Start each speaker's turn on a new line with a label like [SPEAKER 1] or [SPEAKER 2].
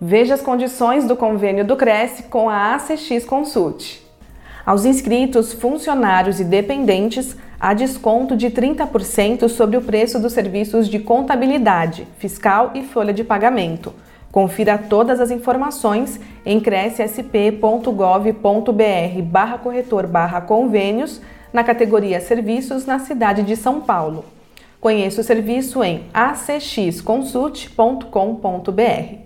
[SPEAKER 1] Veja as condições do convênio do Cresce com a ACX Consult. Aos inscritos, funcionários e dependentes, há desconto de 30% sobre o preço dos serviços de contabilidade, fiscal e folha de pagamento. Confira todas as informações em crescsp.gov.br barra corretor barra convênios na categoria Serviços na cidade de São Paulo. Conheça o serviço em acxconsult.com.br.